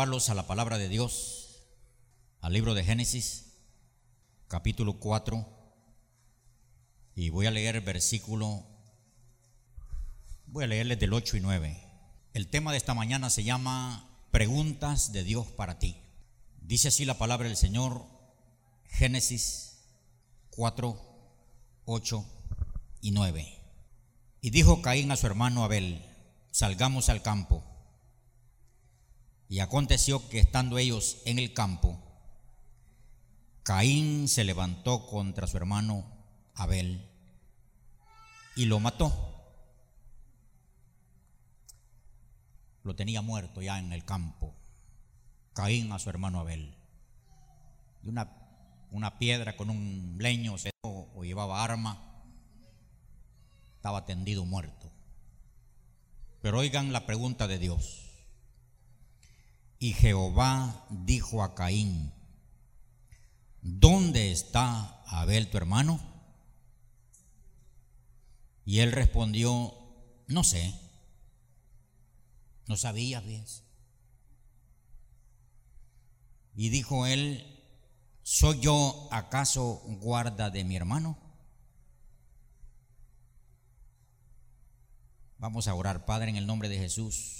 Llevarlos a la palabra de Dios, al libro de Génesis, capítulo 4, y voy a leer el versículo, voy a leerles del 8 y 9. El tema de esta mañana se llama Preguntas de Dios para ti. Dice así la palabra del Señor, Génesis 4, 8 y 9. Y dijo Caín a su hermano Abel, salgamos al campo. Y aconteció que estando ellos en el campo, Caín se levantó contra su hermano Abel y lo mató. Lo tenía muerto ya en el campo. Caín a su hermano Abel. Y una, una piedra con un leño se, o llevaba arma. Estaba tendido muerto. Pero oigan la pregunta de Dios. Y Jehová dijo a Caín, ¿dónde está Abel tu hermano? Y él respondió, no sé, no sabía, ¿ves? Y dijo él, ¿soy yo acaso guarda de mi hermano? Vamos a orar, Padre, en el nombre de Jesús.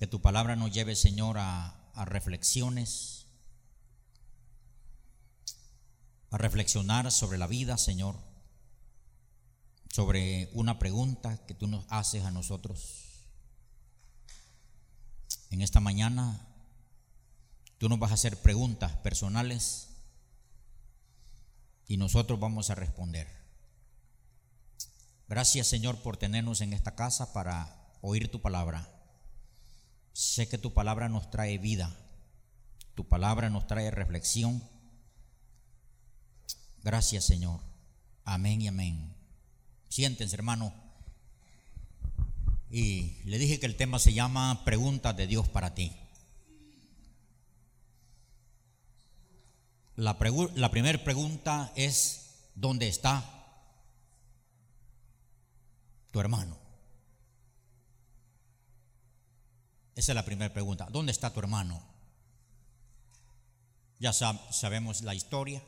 Que tu palabra nos lleve, Señor, a, reflexiones, a reflexionar sobre la vida, Señor, sobre una pregunta que tú nos haces a nosotros. En esta mañana tú nos vas a hacer preguntas personales y nosotros vamos a responder. Gracias Señor por tenernos en esta casa para oír tu palabra. Sé que tu palabra nos trae vida, tu palabra nos trae reflexión. Gracias Señor. Amén y amén. Siéntense hermano. Y le dije que el tema se llama Preguntas de Dios para ti. La, la primera pregunta es, ¿dónde está tu hermano? Esa es la primera pregunta. ¿Dónde está tu hermano? Ya sabemos la historia,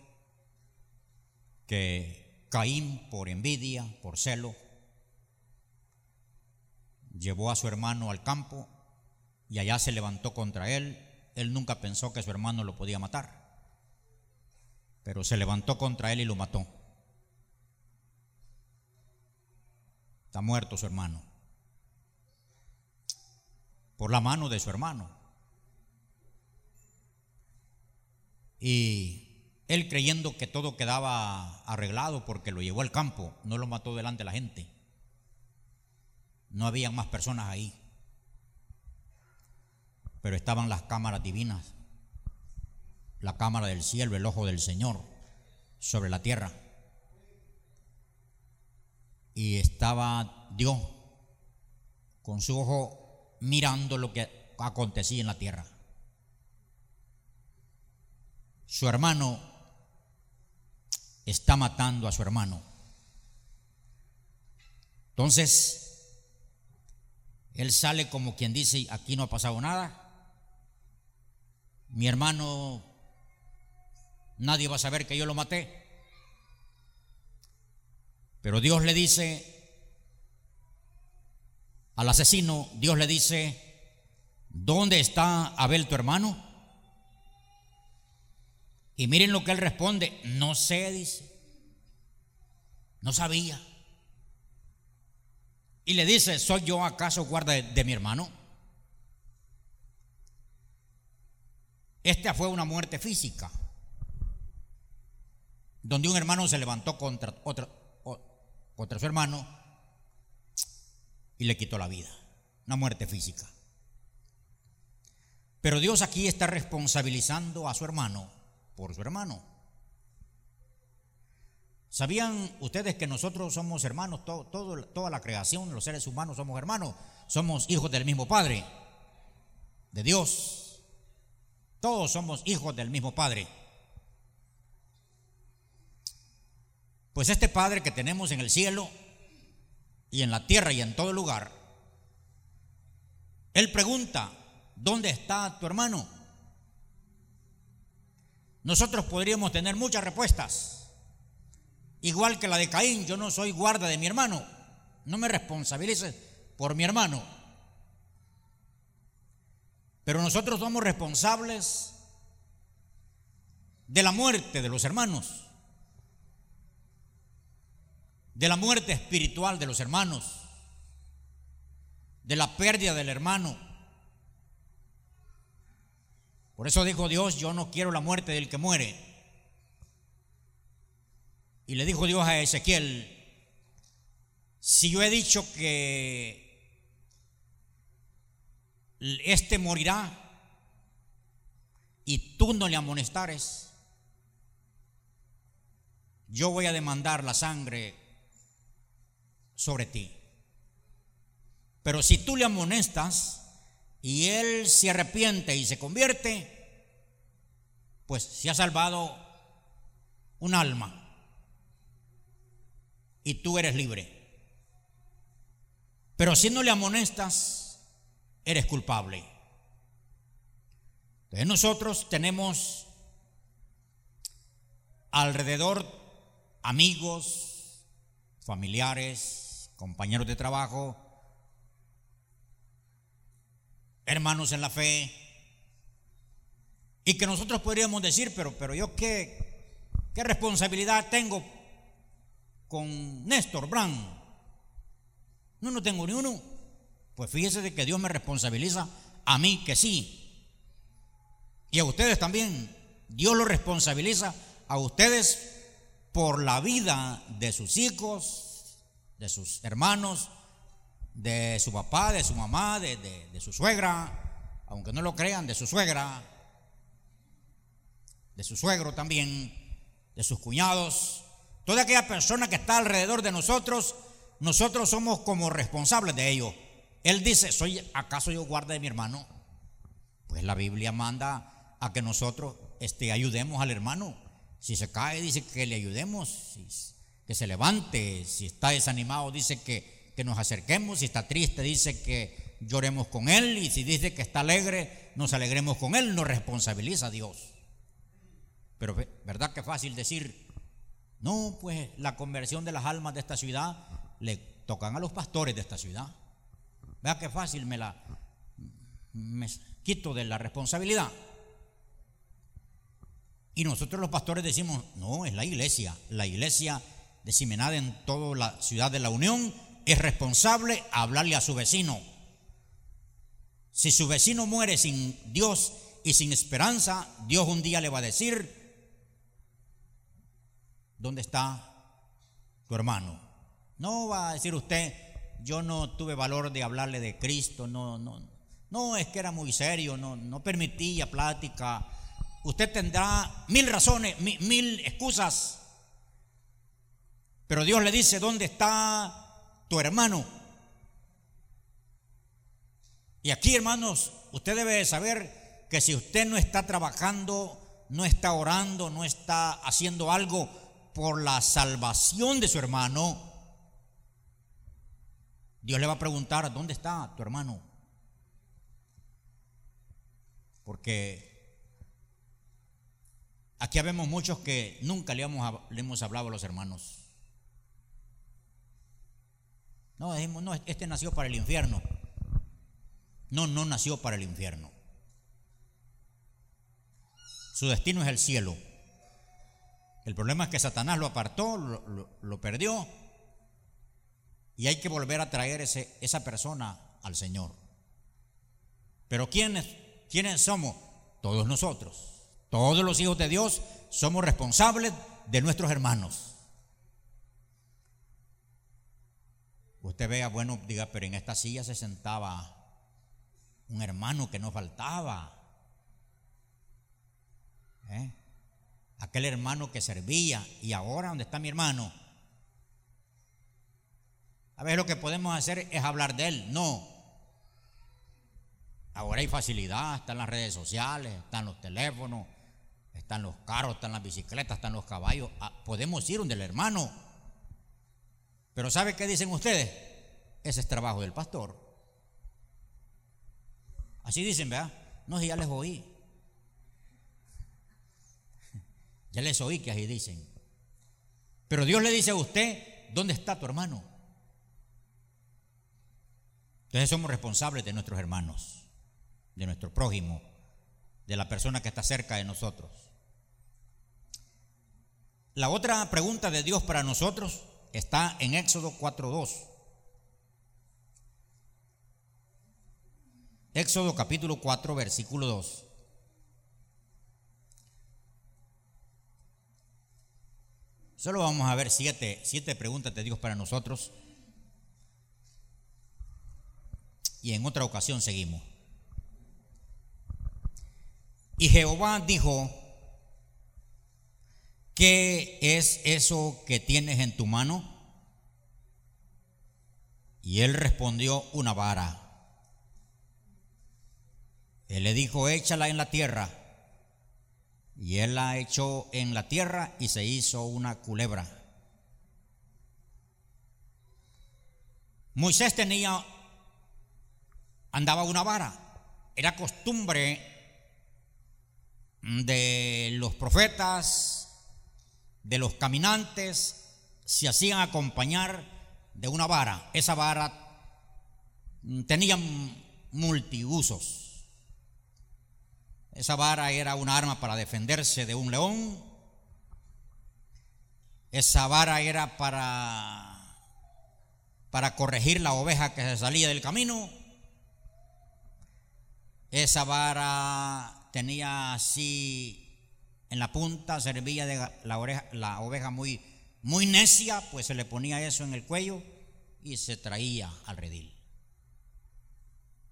que Caín, por envidia, por celo, llevó a su hermano al campo y allá se levantó contra él. Él nunca pensó que su hermano lo podía matar, pero se levantó contra él y lo mató. Está muerto su hermano por la mano de su hermano. Y él creyendo que todo quedaba arreglado porque lo llevó al campo, no lo mató delante de la gente. No había más personas ahí. Pero estaban las cámaras divinas, la cámara del cielo, el ojo del Señor sobre la tierra. Y estaba Dios con su ojo mirando lo que acontecía en la tierra. Su hermano está matando a su hermano. Entonces, él sale como quien dice, aquí no ha pasado nada. Mi hermano, nadie va a saber que yo lo maté. Pero Dios le dice, al asesino, Dios le dice, ¿dónde está Abel tu hermano? Y miren lo que él responde, no sé, dice, no sabía. Y le dice, ¿soy yo acaso guarda de, mi hermano? Esta fue una muerte física, donde un hermano se levantó contra, otro, contra su hermano y le quitó la vida. Una muerte física. Pero Dios aquí está responsabilizando a su hermano por su hermano. ¿Sabían ustedes que nosotros somos hermanos? Toda la creación, los seres humanos somos hermanos. Somos hijos del mismo Padre, de Dios. Todos somos hijos del mismo Padre. Pues este Padre que tenemos en el cielo y en la tierra y en todo lugar, Él pregunta, ¿Dónde está tu hermano? Nosotros podríamos tener muchas respuestas. Igual que la de Caín, yo no soy guarda de mi hermano. No me responsabilices por mi hermano. Pero nosotros somos responsables de la muerte de los hermanos, de la muerte espiritual de los hermanos, de la pérdida del hermano. Por eso dijo Dios, yo no quiero la muerte del que muere. Y le dijo Dios a Ezequiel, si yo he dicho que este morirá y tú no le amonestares, yo voy a demandar la sangre sobre ti. Pero si tú le amonestas y él se arrepiente y se convierte, pues se ha salvado un alma y tú eres libre. Pero si no le amonestas, eres culpable. Entonces nosotros tenemos alrededor amigos, familiares, compañeros de trabajo, hermanos en la fe, y que nosotros podríamos decir, pero, pero yo qué, qué responsabilidad tengo con Néstor Brown. No, no tengo ni uno. Pues fíjese de que Dios me responsabiliza a mí que sí. Y a ustedes también. Dios lo responsabiliza a ustedes por la vida de sus hijos, de sus hermanos, de su papá, de su mamá, de, su suegra, aunque no lo crean, de su suegra, de su suegro también, de sus cuñados, toda aquella persona que está alrededor de nosotros, nosotros somos como responsables de ello. Él dice, ¿soy acaso yo guarda de mi hermano? Pues la Biblia manda a que nosotros este, ayudemos al hermano. Si se cae, dice que le ayudemos, se levante. Si está desanimado, dice que, que nos acerquemos. Si está triste, dice que lloremos con él. Y si dice que está alegre, nos alegremos con él. Nos responsabiliza Dios. Pero verdad que fácil decir, no, pues la conversión de las almas de esta ciudad le tocan a los pastores de esta ciudad. Vea qué fácil me la me quito de la responsabilidad. Y nosotros los pastores decimos, no, es la iglesia. La iglesia diseminada en toda la ciudad de la Unión es responsable hablarle a su vecino. Si su vecino muere sin Dios y sin esperanza, Dios un día le va a decir, ¿dónde está tu hermano? No va a decir usted, yo no tuve valor de hablarle de Cristo, no, no, no, es que era muy serio, no, no permitía plática. Usted tendrá mil razones, mil, mil excusas, pero Dios le dice, ¿dónde está tu hermano? Y aquí, hermanos, usted debe saber que si usted no está trabajando, no está orando, no está haciendo algo por la salvación de su hermano, Dios le va a preguntar, ¿dónde está tu hermano? Porque aquí vemos muchos que nunca le hemos hablado a los hermanos. No, decimos, no, este nació para el infierno. No, no nació para el infierno. Su destino es el cielo. El problema es que Satanás lo apartó, lo, lo perdió y hay que volver a traer ese, esa persona al Señor. Pero ¿quiénes, ¿quiénes somos? Todos nosotros. Todos los hijos de Dios somos responsables de nuestros hermanos. Usted vea, bueno, diga, pero en esta silla se sentaba un hermano que nos faltaba. ¿Eh? Aquel hermano que servía. Y ahora, ¿dónde está mi hermano? A ver, lo que podemos hacer es hablar de él. No. Ahora hay facilidad, están las redes sociales, están los teléfonos, están los carros, están las bicicletas, están los caballos. Ah, podemos ir donde el hermano. Pero ¿sabe qué dicen ustedes? Ese es trabajo del pastor. Así dicen, ¿verdad? No, si ya les oí. Ya les oí que así dicen. Pero Dios le dice a usted, ¿dónde está tu hermano? Entonces somos responsables de nuestros hermanos, de nuestro prójimo, de la persona que está cerca de nosotros. La otra pregunta de Dios para nosotros está en Éxodo 4.2. Éxodo capítulo 4, versículo 2. Solo vamos a ver siete, siete preguntas de Dios para nosotros. Y en otra ocasión seguimos. Y Jehová dijo, ¿qué es eso que tienes en tu mano? Y él respondió, una vara. Él le dijo, échala en la tierra. Y él la echó en la tierra y se hizo una culebra. Moisés tenía, andaba una vara. Era costumbre de los profetas, de los caminantes, se hacían acompañar de una vara. Esa vara tenía multiusos. Esa vara era un arma para defenderse de un león. Esa vara era para para corregir la oveja que se salía del camino. Esa vara tenía así en la punta, servía de la, oreja, la oveja muy, muy necia, pues se le ponía eso en el cuello y se traía al redil.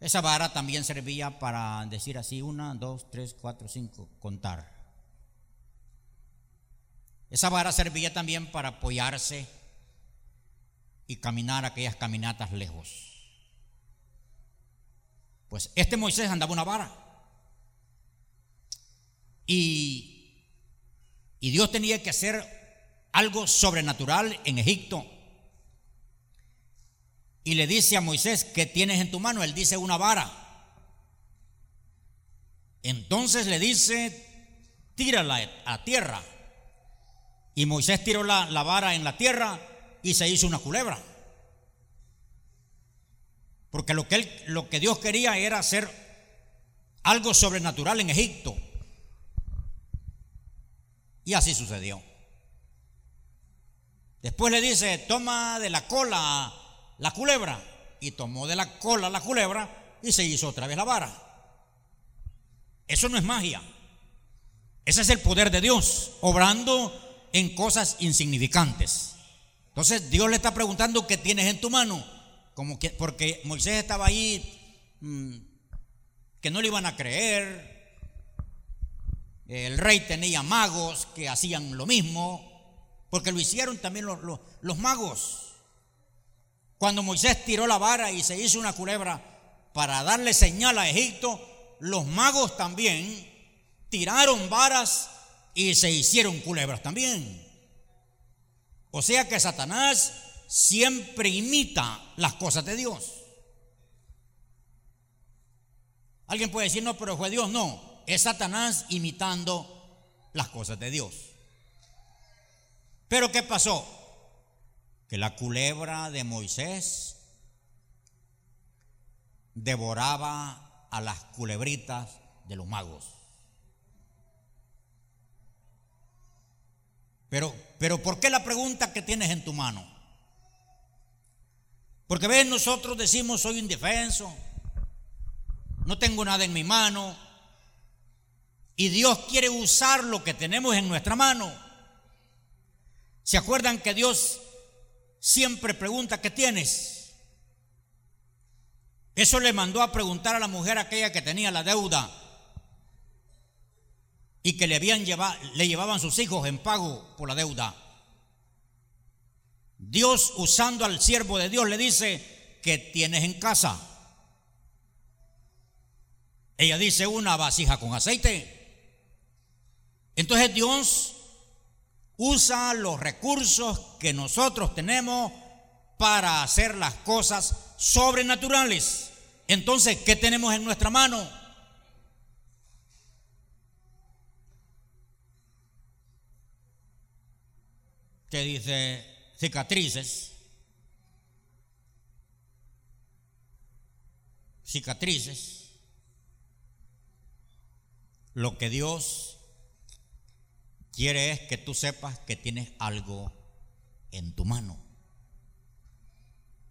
Esa vara también servía para decir así, una, dos, tres, cuatro, cinco, contar. Esa vara servía también para apoyarse y caminar aquellas caminatas lejos. Pues este Moisés andaba una vara. Y, y Dios tenía que hacer algo sobrenatural en Egipto y le dice a Moisés, ¿qué tienes en tu mano? Él dice una vara. Entonces le dice, tírala a tierra. Y Moisés tiró la, vara en la tierra y se hizo una culebra. Porque lo que, lo que Dios quería era hacer algo sobrenatural en Egipto. Y así sucedió. Después le dice, toma de la cola la culebra y tomó de la cola la culebra y se hizo otra vez la vara. Eso no es magia. Ese es el poder de Dios, obrando en cosas insignificantes. Entonces Dios le está preguntando qué tienes en tu mano, como que porque Moisés estaba ahí mm, que no le iban a creer. El rey tenía magos que hacían lo mismo, porque lo hicieron también los, los magos. Cuando Moisés tiró la vara y se hizo una culebra para darle señal a Egipto, los magos también tiraron varas y se hicieron culebras también. O sea que Satanás siempre imita las cosas de Dios. Alguien puede decir, no, pero fue Dios. No, es Satanás imitando las cosas de Dios. Pero ¿qué pasó? Que la culebra de Moisés devoraba a las culebritas de los magos. Pero, pero ¿por qué la pregunta que tienes en tu mano? Porque ven, nosotros decimos soy indefenso, no tengo nada en mi mano, y Dios quiere usar lo que tenemos en nuestra mano. ¿Se acuerdan que Dios siempre pregunta, ¿qué tienes? Eso le mandó a preguntar a la mujer aquella que tenía la deuda y que le habían llevado, le llevaban sus hijos en pago por la deuda. Dios usando al siervo de Dios le dice, ¿qué tienes en casa? Ella dice una vasija con aceite. Entonces Dios usa los recursos que nosotros tenemos para hacer las cosas sobrenaturales Entonces, ¿qué tenemos en nuestra mano? Que dice cicatrices. Cicatrices. Lo que Dios quiere es que tú sepas que tienes algo en tu mano.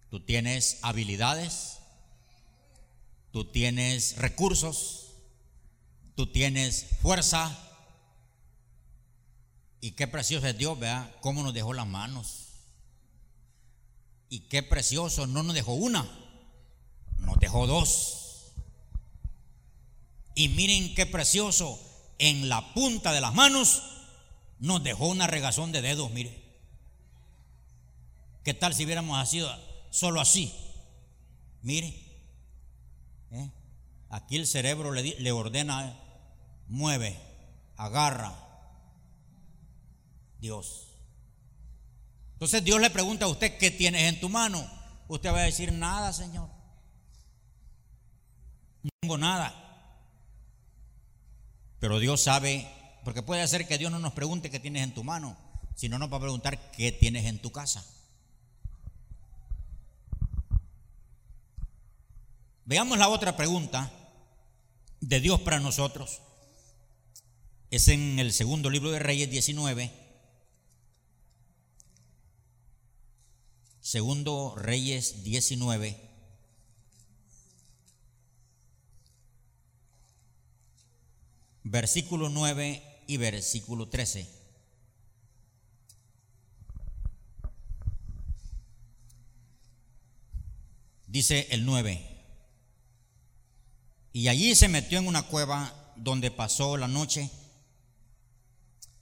Tú tienes habilidades, tú tienes recursos, tú tienes fuerza. Y qué precioso es Dios, vea cómo nos dejó las manos. Y qué precioso, no nos dejó una, nos dejó dos. Y miren qué precioso, en la punta de las manos nos dejó una regazón de dedos, mire. ¿Qué tal si hubiéramos sido solo así? Mire. ¿Eh? Aquí el cerebro le, ordena, mueve, agarra. Dios. Entonces Dios le pregunta a usted, ¿qué tienes en tu mano? Usted va a decir, nada, Señor. No tengo nada. Pero Dios sabe, porque puede ser que Dios no nos pregunte qué tienes en tu mano, sino nos va a preguntar qué tienes en tu casa. Veamos la otra pregunta de Dios para nosotros. Es en el segundo libro de Reyes 19. Segundo Reyes 19. Versículo 9 y versículo 13. Dice el 9. Y allí se metió en una cueva donde pasó la noche.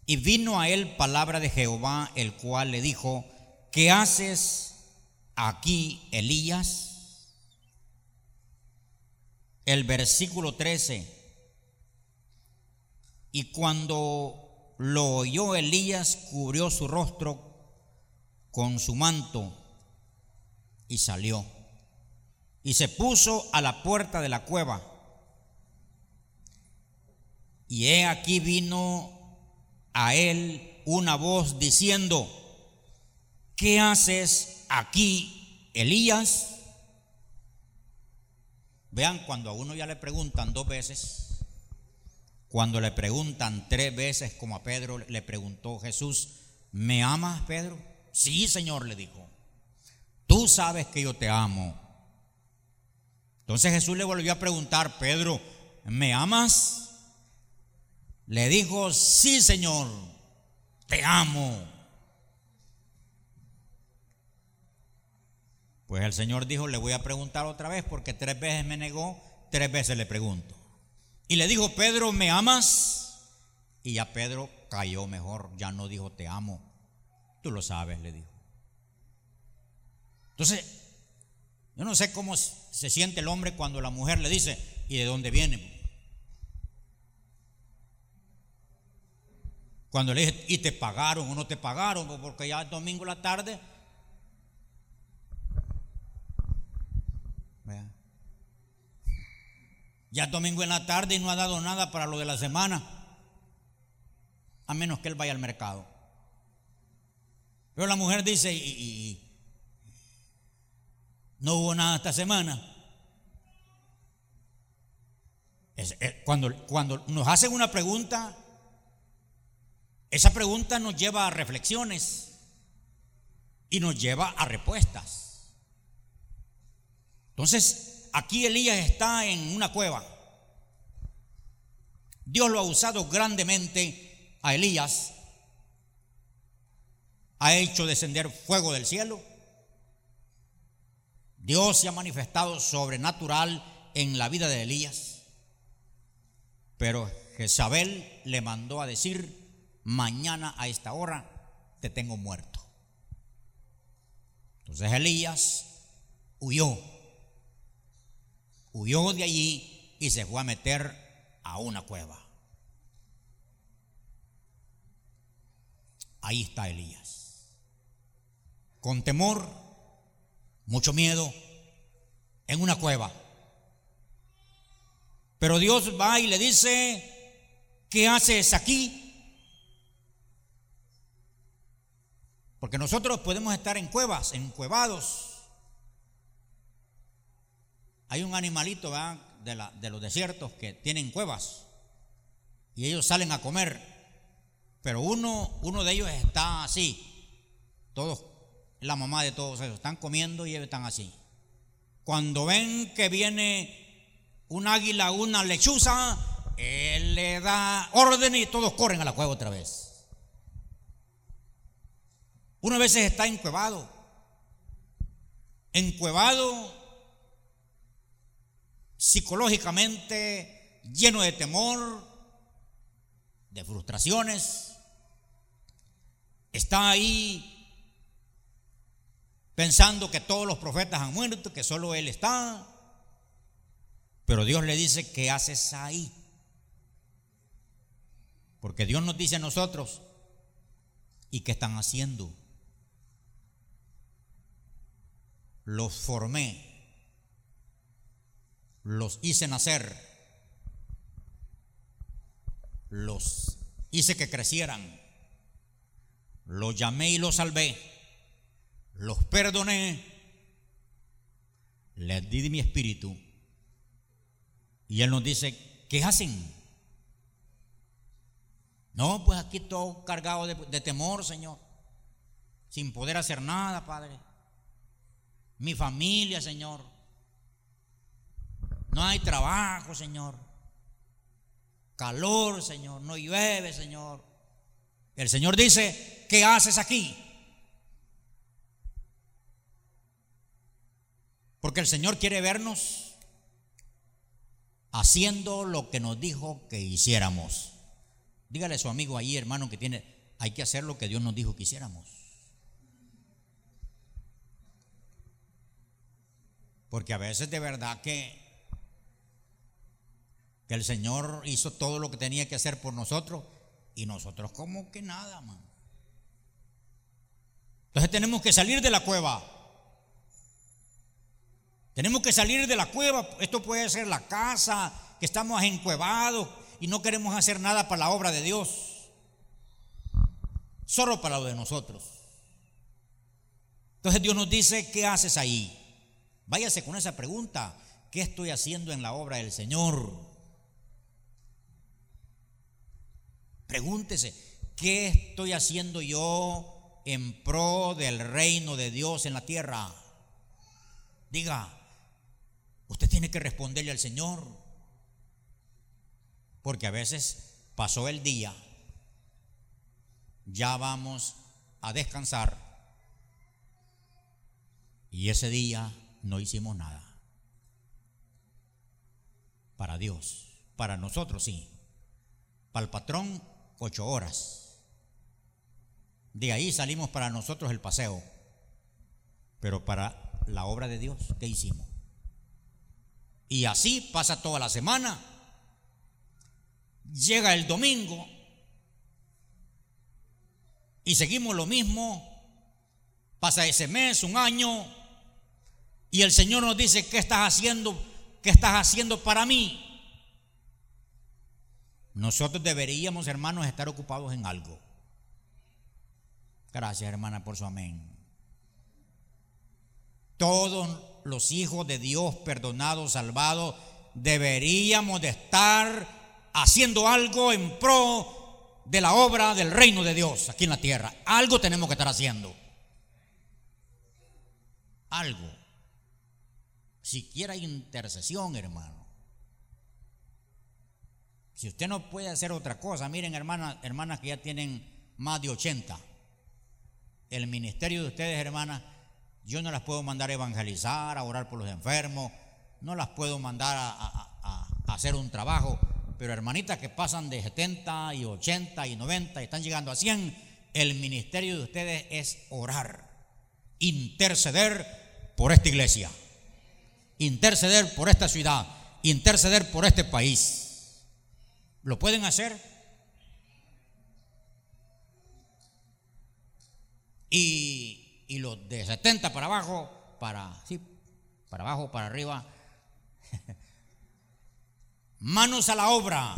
Y vino a él palabra de Jehová, el cual le dijo, ¿qué haces aquí, Elías? El versículo 13. Y cuando lo oyó Elías, cubrió su rostro con su manto y salió. Y se puso a la puerta de la cueva y he aquí vino a él una voz diciendo, ¿qué haces aquí, Elías? Vean, cuando a uno ya le preguntan dos veces, cuando le preguntan tres veces, como a Pedro le preguntó Jesús, ¿me amas, Pedro? Sí, Señor, le dijo. Tú sabes que yo te amo. Entonces Jesús le volvió a preguntar, Pedro, ¿me amas? Le dijo, sí Señor, te amo. Pues el Señor dijo, le voy a preguntar otra vez porque tres veces me negó, tres veces le pregunto. Y le dijo, Pedro, ¿me amas? Y ya Pedro cayó mejor, ya no dijo, te amo. Tú lo sabes, le dijo. Entonces, yo no sé cómo se siente el hombre cuando la mujer le dice, ¿y de dónde viene? Cuando le dije, ¿y te pagaron o no te pagaron? Porque ya el domingo la tarde. Ya domingo en la tarde y no ha dado nada para lo de la semana. A menos que él vaya al mercado. Pero la mujer dice, y, no hubo nada esta semana. cuando, cuando nos hacen una pregunta, esa pregunta nos lleva a reflexiones y nos lleva a respuestas. Entonces, aquí Elías está en una cueva. Dios lo ha usado grandemente a Elías. Ha hecho descender fuego del cielo. Dios se ha manifestado sobrenatural en la vida de Elías. Pero Jezabel le mandó a decir, mañana a esta hora te tengo muerto. Entonces Elías huyó, huyó de allí y se fue a meter a una cueva. Ahí está Elías. Con temor, mucho miedo, en una cueva. Pero Dios va y le dice, ¿qué haces aquí? Porque nosotros podemos estar en cuevas, en cuevados. Hay un animalito De, los desiertos que tienen cuevas y ellos salen a comer, pero uno, uno de ellos está así, todos, la mamá de todos ellos, están comiendo y ellos están así. Cuando ven que viene un águila, una lechuza, él le da orden y todos corren a la cueva otra vez. Uno a veces está encuevado, encuevado psicológicamente, lleno de temor, de frustraciones. Está ahí pensando que todos los profetas han muerto, que solo él está. Pero Dios le dice, ¿qué haces ahí? Porque Dios nos dice a nosotros, ¿y qué están haciendo? los formé, los hice nacer, los hice que crecieran, los llamé y los salvé, los perdoné, les di mi espíritu. Y Él nos dice, ¿qué hacen? No, pues aquí todo cargado de, de temor, Señor, sin poder hacer nada, Padre mi familia, Señor. No hay trabajo, Señor. Calor, Señor. No llueve, Señor. El Señor dice, ¿qué haces aquí? Porque el Señor quiere vernos haciendo lo que nos dijo que hiciéramos. Dígale a su amigo ahí, hermano, que tiene, hay que hacer lo que Dios nos dijo que hiciéramos. Porque a veces de verdad que, que el Señor hizo todo lo que tenía que hacer por nosotros y nosotros como que nada, man. Entonces tenemos que salir de la cueva. Tenemos que salir de la cueva. Esto puede ser la casa, que estamos encuevados y no queremos hacer nada para la obra de Dios. Solo para lo de nosotros. Entonces Dios nos dice, ¿qué haces ahí? Váyase con esa pregunta. ¿Qué estoy haciendo en la obra del Señor? Pregúntese, ¿qué estoy haciendo yo en pro del reino de Dios en la tierra? Diga, usted tiene que responderle al Señor. Porque a veces pasó el día, ya vamos a descansar. Y ese día no hicimos nada. Para Dios, para nosotros sí. Para el patrón, ocho horas. De ahí salimos para nosotros el paseo. Pero para la obra de Dios, ¿qué hicimos? Y así pasa toda la semana. Llega el domingo y seguimos lo mismo. Pasa ese mes, un año, y el Señor nos dice, ¿qué estás haciendo? ¿Qué estás haciendo para mí? Nosotros deberíamos, hermanos, estar ocupados en algo. Gracias, hermana, por su amén. Todos los hijos de Dios perdonados, salvados, deberíamos de estar haciendo algo en pro de la obra del reino de Dios aquí en la tierra. Algo tenemos que estar haciendo. Algo siquiera intercesión, hermano. Si usted no puede hacer otra cosa, miren hermanas, hermanas que ya tienen más de 80. El ministerio de ustedes, hermanas, yo no las puedo mandar a evangelizar, a orar por los enfermos, no las puedo mandar a, a hacer un trabajo, pero hermanitas que pasan de 70 y 80 y 90 y están llegando a 100, el ministerio de ustedes es orar, interceder por esta iglesia interceder por esta ciudad, interceder por este país. ¿Lo pueden hacer? Y, los de 70 para abajo, para, sí, para abajo, para arriba, Manos a la obra.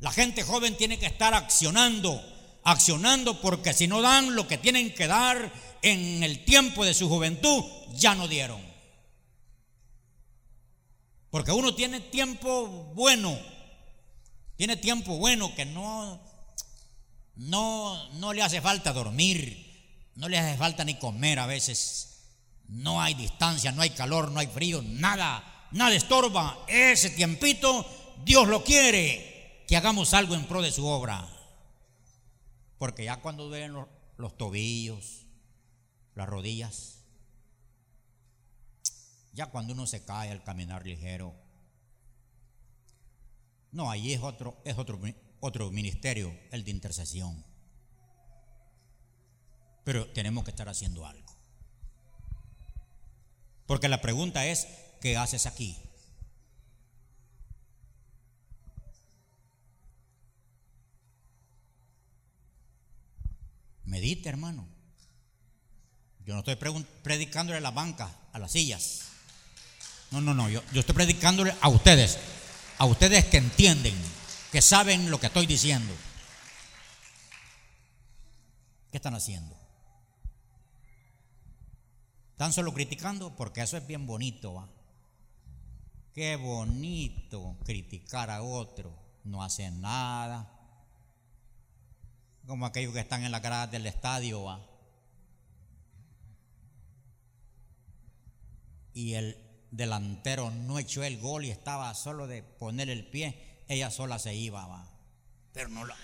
La gente joven tiene que estar accionando, accionando porque si no dan lo que tienen que dar en el tiempo de su juventud, ya no dieron. Porque uno tiene tiempo bueno, tiene tiempo bueno que no, no, no le hace falta dormir, no le hace falta ni comer a veces. No hay distancia, no hay calor, no hay frío, nada, nada estorba. Ese tiempito Dios lo quiere, que hagamos algo en pro de su obra. Porque ya cuando duelen los, los tobillos, las rodillas, ya cuando uno se cae al caminar ligero, no, ahí es otro, es otro, otro ministerio, el de intercesión. Pero tenemos que estar haciendo algo. Porque la pregunta es, ¿qué haces aquí? Medite, hermano. Yo no estoy predicándole a la banca, a las sillas. No, no, no. Yo, yo estoy predicándole a ustedes. A ustedes que entienden, que saben lo que estoy diciendo. ¿Qué están haciendo? Están solo criticando porque eso es bien bonito. ¿va? Qué bonito criticar a otro. No hacen nada. Como aquellos que están en la grada del estadio. ¿va? Y el delantero no echó el gol y estaba solo de poner el pie. Ella sola se iba. ¿va? Pero no lo.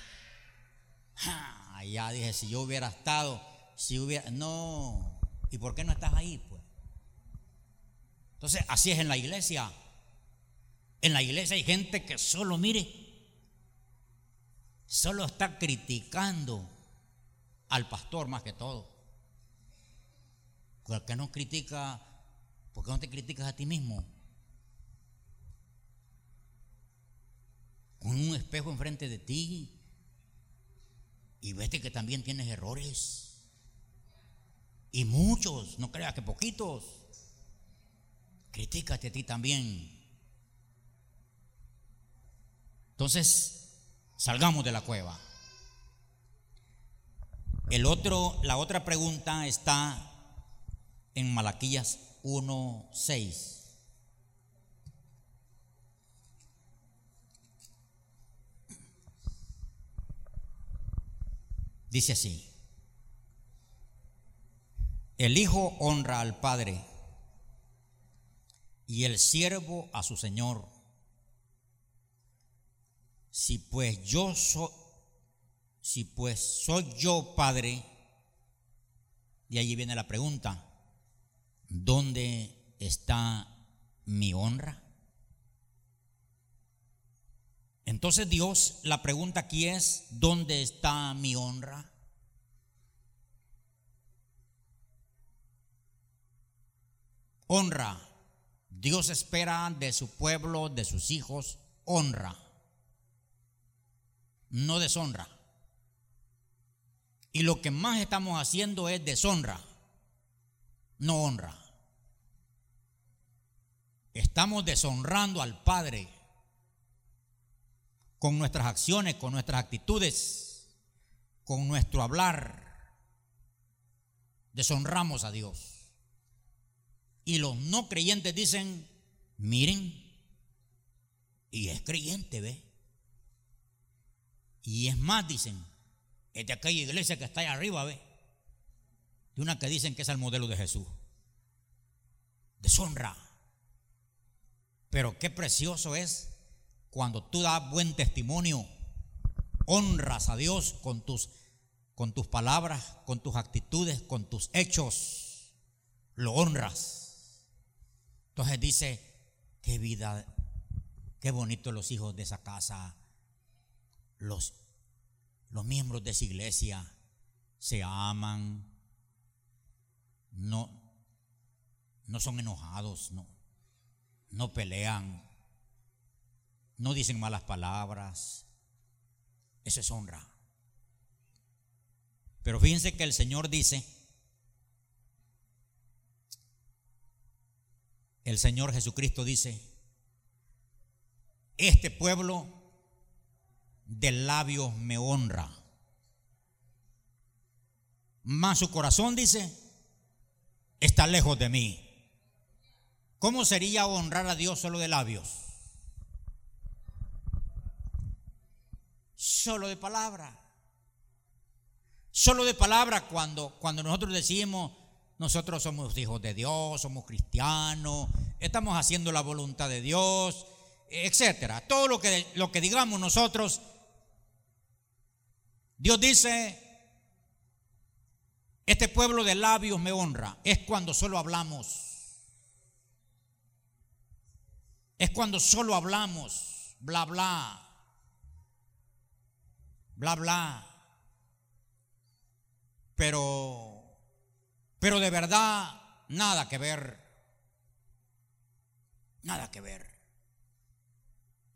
ya dije, si yo hubiera estado, si hubiera. No. ¿Y por qué no estás ahí? Pues? Entonces, así es en la iglesia. En la iglesia hay gente que solo, mire, solo está criticando al pastor más que todo. ¿Por qué no critica? ¿Por qué no te criticas a ti mismo? Con un espejo enfrente de ti y vete que también tienes errores. Y muchos, no creas que poquitos. Critícate a ti también. Entonces, salgamos de la cueva. El otro, la otra pregunta está en Malaquías 1:6. Dice así: el Hijo honra al Padre y el siervo a su Señor. Si pues yo soy, si pues soy yo Padre, y allí viene la pregunta, ¿dónde está mi honra? Entonces Dios, la pregunta aquí es, ¿dónde está mi honra? Honra. Dios espera de su pueblo, de sus hijos, honra. No deshonra. Y lo que más estamos haciendo es deshonra, no honra. Estamos deshonrando al Padre con nuestras acciones, con nuestras actitudes, con nuestro hablar. Deshonramos a Dios. Y los no creyentes dicen, miren, y es creyente, ¿ve? Y es más, dicen, es de aquella iglesia que está allá arriba, ¿ve? De una que dicen que es el modelo de Jesús. Deshonra. Pero qué precioso es cuando tú das buen testimonio, honras a Dios con tus, con tus palabras, con tus actitudes, con tus hechos, lo honras. Entonces dice, qué vida, qué bonito los hijos de esa casa, los, los miembros de esa iglesia se aman, no, no son enojados, no, no pelean, no dicen malas palabras. Eso es honra. Pero fíjense que el Señor dice, El Señor Jesucristo dice, este pueblo de labios me honra. Mas su corazón dice, está lejos de mí. ¿Cómo sería honrar a Dios solo de labios? Solo de palabra. Solo de palabra cuando, cuando nosotros decimos, nosotros somos hijos de Dios, somos cristianos, estamos haciendo la voluntad de Dios, etcétera. Todo lo que, lo que digamos nosotros, Dios dice, este pueblo de labios me honra. Es cuando solo hablamos. Es cuando solo hablamos, bla, bla, bla, bla. Pero, pero de verdad, nada que ver. Nada que ver.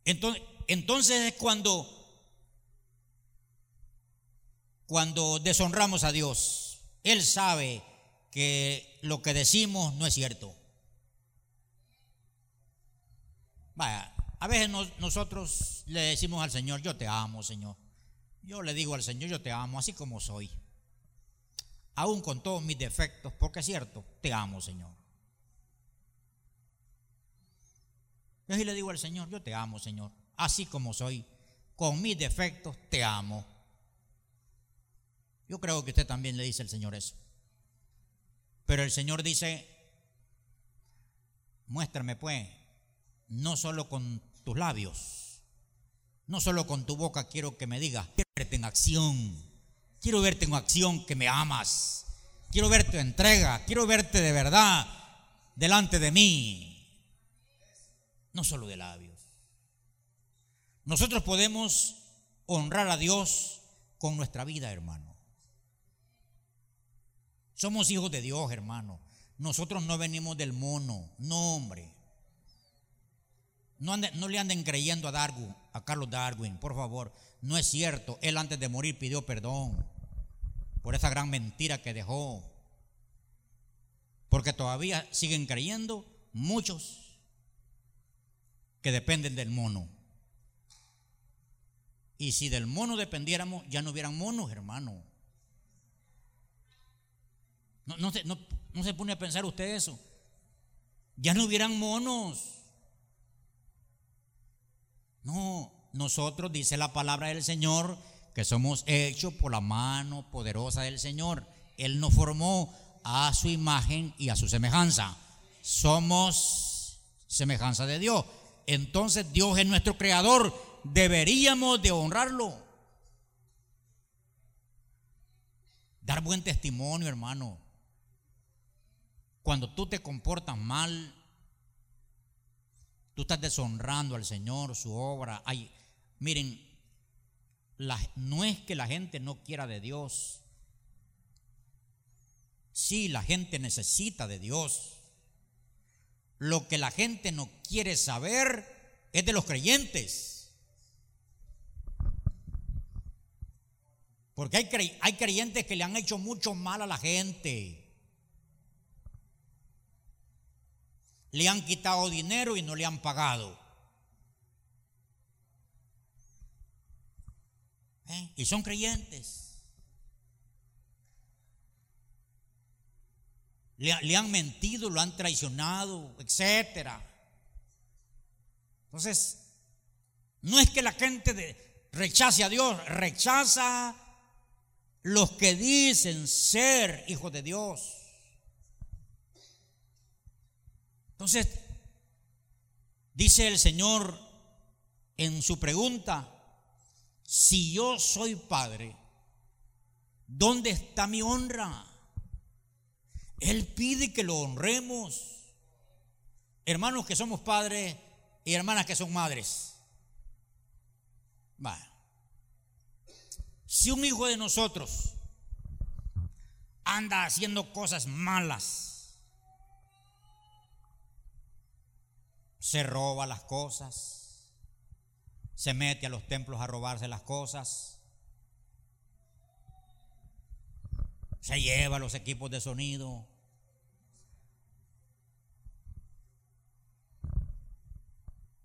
Entonces, entonces es cuando, cuando deshonramos a Dios. Él sabe que lo que decimos no es cierto. Vaya, a veces nosotros le decimos al Señor, yo te amo, Señor. Yo le digo al Señor, yo te amo así como soy. Aún con todos mis defectos, porque es cierto, te amo, Señor. Yo así le digo al Señor, yo te amo, Señor, así como soy, con mis defectos, te amo. Yo creo que usted también le dice al Señor eso. Pero el Señor dice, muéstrame pues no solo con tus labios, no solo con tu boca quiero que me digas, quiero verte en acción, quiero verte en acción que me amas, quiero verte en entrega, quiero verte de verdad delante de mí, no solo de labios. Nosotros podemos honrar a Dios con nuestra vida, hermano. Somos hijos de Dios, hermano. Nosotros no venimos del mono, no, hombre. No, le anden creyendo a Darwin, a Carlos Darwin, por favor. No es cierto. Él antes de morir pidió perdón por esa gran mentira que dejó. Porque todavía siguen creyendo muchos que dependen del mono. Y si del mono dependiéramos, ya no hubieran monos, hermano. No, no, no se pone a pensar usted eso. Ya no hubieran monos. No, nosotros dice la palabra del Señor que somos hechos por la mano poderosa del Señor. Él nos formó a su imagen y a su semejanza. Somos semejanza de Dios. Entonces Dios es nuestro creador. Deberíamos de honrarlo. Dar buen testimonio, hermano. Cuando tú te comportas mal, Tú estás deshonrando al Señor, su obra. Ay, miren, no es que la gente no quiera de Dios. Sí, la gente necesita de Dios. Lo que la gente no quiere saber es de los creyentes. Porque hay, hay creyentes que le han hecho mucho mal a la gente. Le han quitado dinero y no le han pagado. ¿Eh? Y son creyentes. Le, han mentido, lo han traicionado, etcétera. Entonces, no es que la gente rechace a Dios, rechaza los que dicen ser hijos de Dios. Entonces, dice el Señor en su pregunta, si yo soy padre, ¿dónde está mi honra? Él pide que lo honremos. Hermanos que somos padres y hermanas que son madres. Va. Si un hijo de nosotros anda haciendo cosas malas, se roba las cosas, se mete a los templos a robarse las cosas, se lleva los equipos de sonido.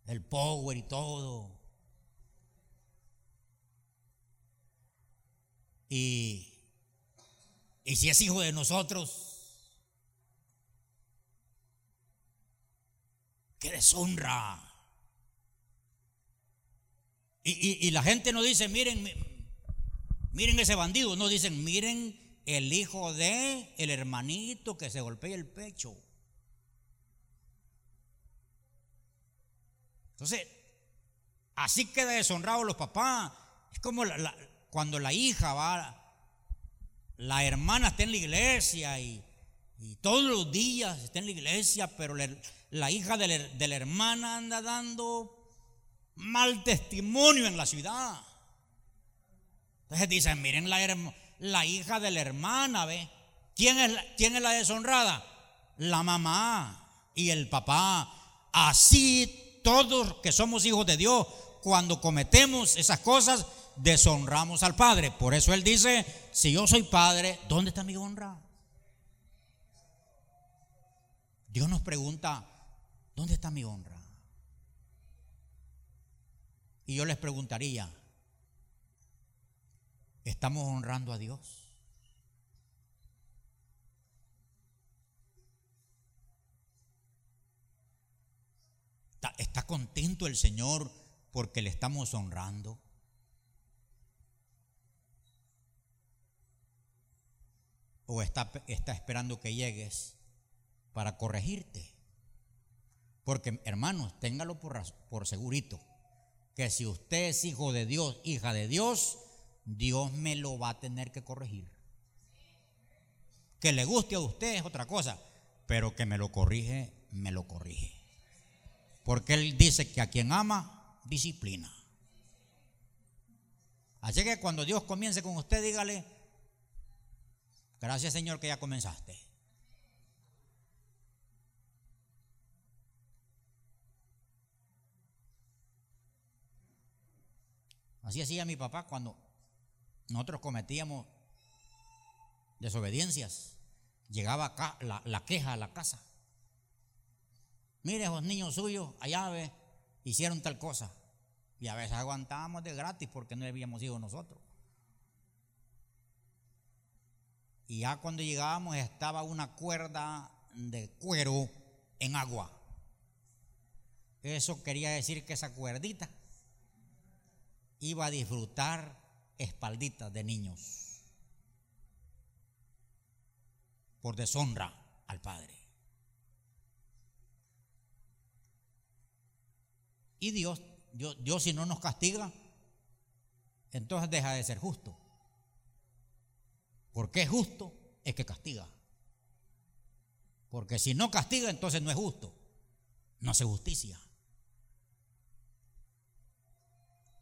el power y todo. Y, y si es hijo de nosotros, qué deshonra. Y, y, la gente no dice, miren, miren ese bandido, no dicen, miren el hijo de el hermanito que se golpea el pecho. Entonces, así queda deshonrado los papás. Es como cuando la hija va, la hermana está en la iglesia y, todos los días está en la iglesia, pero la, hija de la, hermana anda dando mal testimonio en la ciudad. Entonces dicen, miren la, la hija de la hermana, ¿ve? ¿Quién es, ¿Quién es la deshonrada? La mamá y el papá. Así todos que somos hijos de Dios, cuando cometemos esas cosas, deshonramos al Padre. Por eso Él dice, si yo soy Padre, ¿dónde está mi honra? Dios nos pregunta, ¿dónde está mi honra? Y yo les preguntaría, ¿estamos honrando a Dios? ¿Está, contento el Señor porque le estamos honrando? o está, está esperando que llegues para corregirte. Porque hermanos, téngalo por, por segurito, que si usted es hijo de Dios, hija de Dios, Dios me lo va a tener que corregir. Que le guste a usted es otra cosa, pero que me lo corrige, me lo corrige. Porque Él dice que a quien ama, disciplina. Así que cuando Dios comience con usted, dígale, Gracias Señor que ya comenzaste. Así hacía mi papá cuando nosotros cometíamos desobediencias. Llegaba acá la, queja a la casa. Mire, los niños suyos allá ve, hicieron tal cosa. Y a veces aguantábamos de gratis porque no habíamos ido nosotros. Y ya cuando llegábamos estaba una cuerda de cuero en agua. Eso quería decir que esa cuerdita iba a disfrutar espalditas de niños por deshonra al Padre. Y Dios, Dios, Dios si no nos castiga, entonces deja de ser justo. Porque es justo, es que castiga. Porque si no castiga, entonces no es justo. No hace justicia.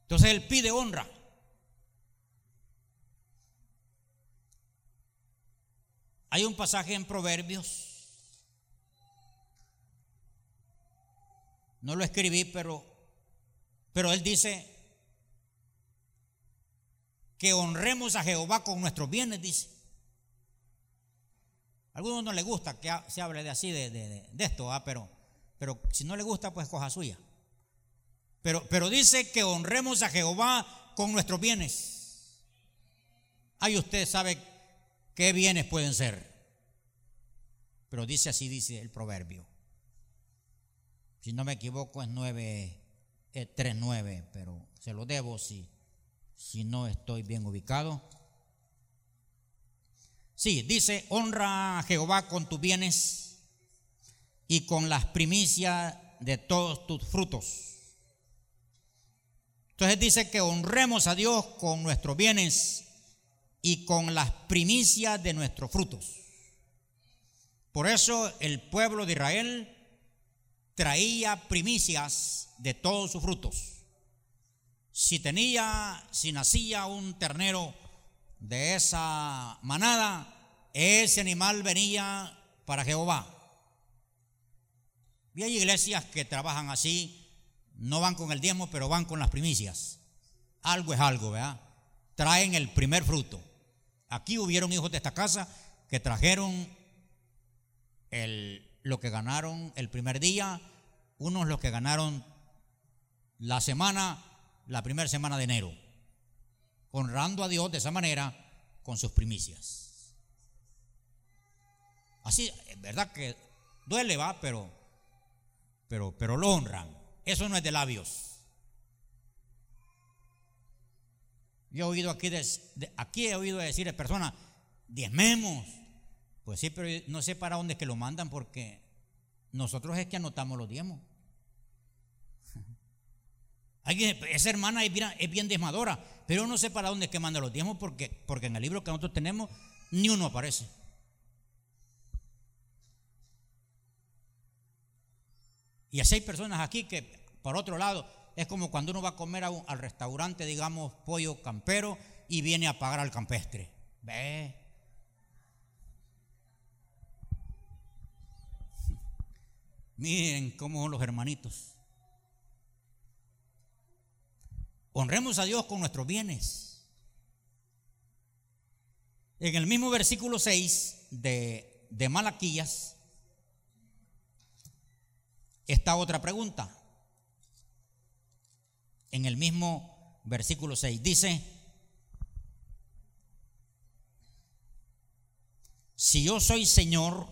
Entonces él pide honra. Hay un pasaje en Proverbios. No lo escribí, pero, pero él dice, que honremos a Jehová con nuestros bienes, dice. A algunos no les gusta que se hable de así, de, esto, pero, pero si no le gusta, pues coja suya. Pero, pero dice que honremos a Jehová con nuestros bienes. Ahí usted sabe qué bienes pueden ser. Pero dice así, dice el proverbio. Si no me equivoco es 9, 3, 9, pero se lo debo si si no estoy bien ubicado. Sí, dice, honra a Jehová con tus bienes y con las primicias de todos tus frutos. Entonces dice que honremos a Dios con nuestros bienes y con las primicias de nuestros frutos. Por eso el pueblo de Israel traía primicias de todos sus frutos si tenía, si nacía un ternero de esa manada, ese animal venía para Jehová. Y hay iglesias que trabajan así, no van con el diezmo, pero van con las primicias. Algo es algo, ¿verdad? Traen el primer fruto. Aquí hubieron hijos de esta casa que trajeron el, lo que ganaron el primer día, unos los que ganaron la semana, la primera semana de enero, honrando a Dios de esa manera con sus primicias. Así, es verdad que duele, va, pero, pero, pero lo honran. Eso no es de labios. Yo he oído aquí, aquí he oído decir a personas, diezmemos. Pues sí, pero no sé para dónde es que lo mandan porque nosotros es que anotamos los diezmos. Esa hermana es bien, es bien desmadora, pero no sé para dónde es que manda los diezmos porque, porque en el libro que nosotros tenemos ni uno aparece. Y hay personas aquí que, por otro lado, es como cuando uno va a comer al restaurante, digamos, pollo campero y viene a pagar al campestre. Ve. Miren cómo son los hermanitos. Honremos a Dios con nuestros bienes. En el mismo versículo 6 de, de Malaquías está otra pregunta. En el mismo versículo 6 dice, si yo soy Señor,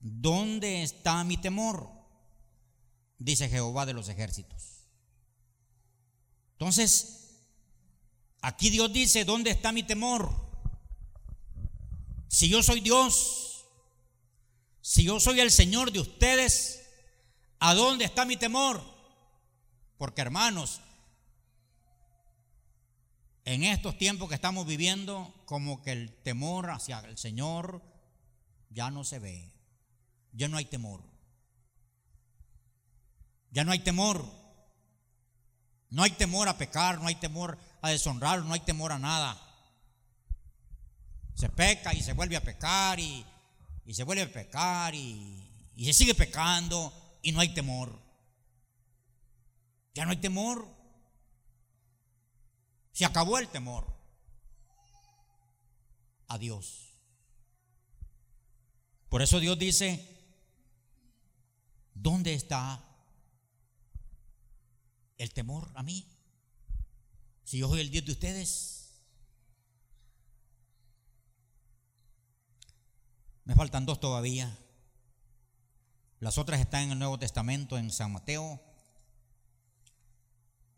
¿dónde está mi temor? Dice Jehová de los ejércitos. Entonces, aquí Dios dice, ¿dónde está mi temor? Si yo soy Dios, si yo soy el Señor de ustedes, ¿a dónde está mi temor? Porque hermanos, en estos tiempos que estamos viviendo, como que el temor hacia el Señor ya no se ve. Ya no hay temor. Ya no hay temor. No hay temor a pecar, no hay temor a deshonrar, no hay temor a nada. Se peca y se vuelve a pecar y, se vuelve a pecar y, se sigue pecando y no hay temor. Ya no hay temor. Se acabó el temor. A Dios. Por eso Dios dice, ¿dónde está el temor a mí. Si yo soy el Dios de ustedes. Me faltan dos todavía. Las otras están en el Nuevo Testamento, en San Mateo,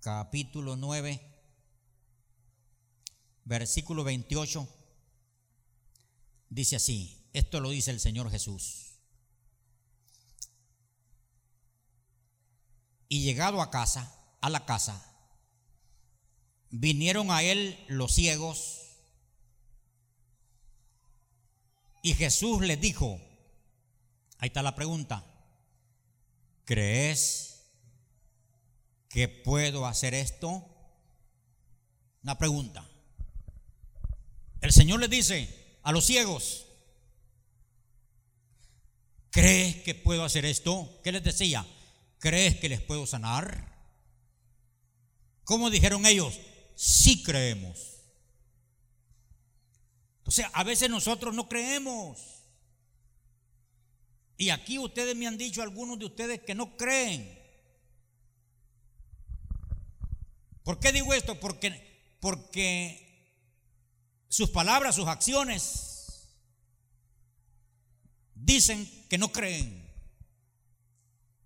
capítulo 9, versículo 28. Dice así, esto lo dice el Señor Jesús. Y llegado a casa, a la casa, vinieron a él los ciegos y Jesús les dijo, ahí está la pregunta, ¿crees que puedo hacer esto? Una pregunta. El Señor les dice a los ciegos, ¿crees que puedo hacer esto? ¿Qué les decía? ¿Crees que les puedo sanar? ¿Cómo dijeron ellos? Sí creemos. Sea, a veces nosotros no creemos. Y aquí ustedes me han dicho, algunos de ustedes, que no creen. ¿Por qué digo esto? Porque, porque sus palabras, sus acciones dicen que no creen.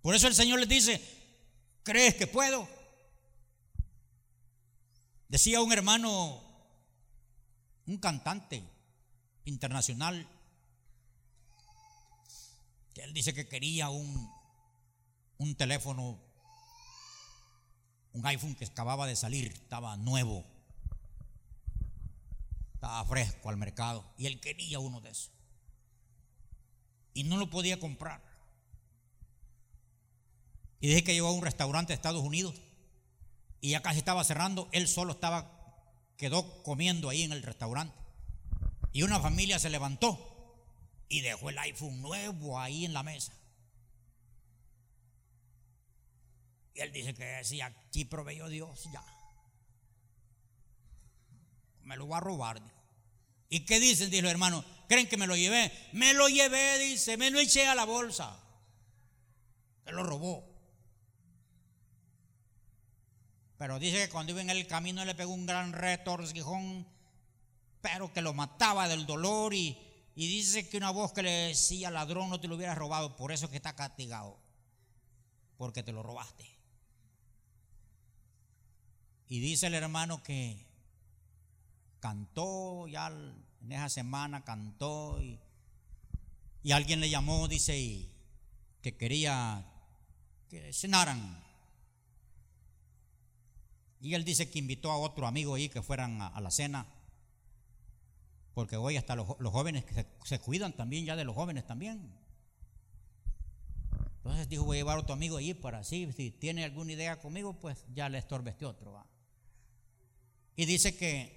Por eso el Señor les dice, ¿crees que puedo? Decía un hermano, un cantante internacional, que él dice que quería un, un teléfono, un iPhone que acababa de salir, estaba nuevo, estaba fresco al mercado, y él quería uno de esos. Y no lo podía comprar. Y dije que llegó a un restaurante de Estados Unidos y ya casi estaba cerrando, él solo estaba, quedó comiendo ahí en el restaurante. Y una familia se levantó y dejó el iPhone nuevo ahí en la mesa. Y él dice que si aquí proveyó Dios, ya. Me lo va a robar. ¿Y qué dicen? Dijo hermano. ¿Creen que me lo llevé? Me lo llevé, dice. Me lo eché a la bolsa. Se lo robó. Pero dice que cuando iba en el camino le pegó un gran retorcijón, pero que lo mataba del dolor y, y dice que una voz que le decía, ladrón, no te lo hubieras robado, por eso es que está castigado, porque te lo robaste. Y dice el hermano que cantó ya en esa semana, cantó y, y alguien le llamó, dice, y que quería que cenaran. Y él dice que invitó a otro amigo ahí que fueran a, la cena. Porque hoy hasta los, jóvenes se, se, cuidan también, ya de los jóvenes también. Entonces dijo, voy a llevar a otro amigo allí para así, si tiene alguna idea conmigo, pues ya le estorbe este otro. ¿va? Y dice que,